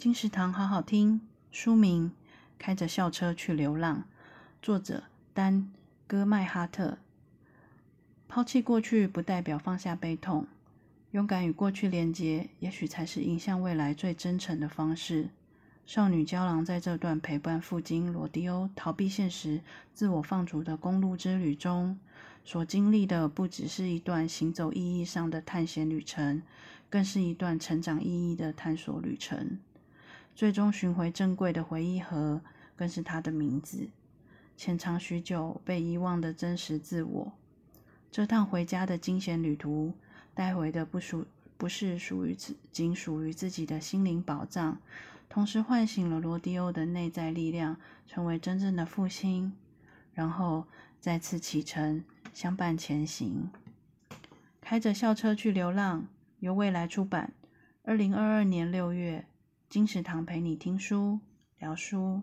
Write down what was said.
金石堂好好听。书名：开着校车去流浪。作者：丹·戈麦哈特。抛弃过去不代表放下悲痛，勇敢与过去连结，也许才是迎向未来最真诚的方式。少女娇郎在这段陪伴父亲罗迪欧逃避现实、自我放逐的公路之旅中，所经历的不只是一段行走意义上的探险旅程，更是一段成长意义的探索旅程。最终寻回珍贵的回忆盒，更是他的名字。潜藏许久被遗忘的真实自我。这趟回家的惊险旅途，带回的不属不是属于自仅属于自己的心灵宝藏，同时唤醒了罗迪欧的内在力量，成为真正的父亲。然后再次启程，相伴前行。开着校车去流浪，由未来出版，二零二二年六月。金石堂陪你听书，聊书。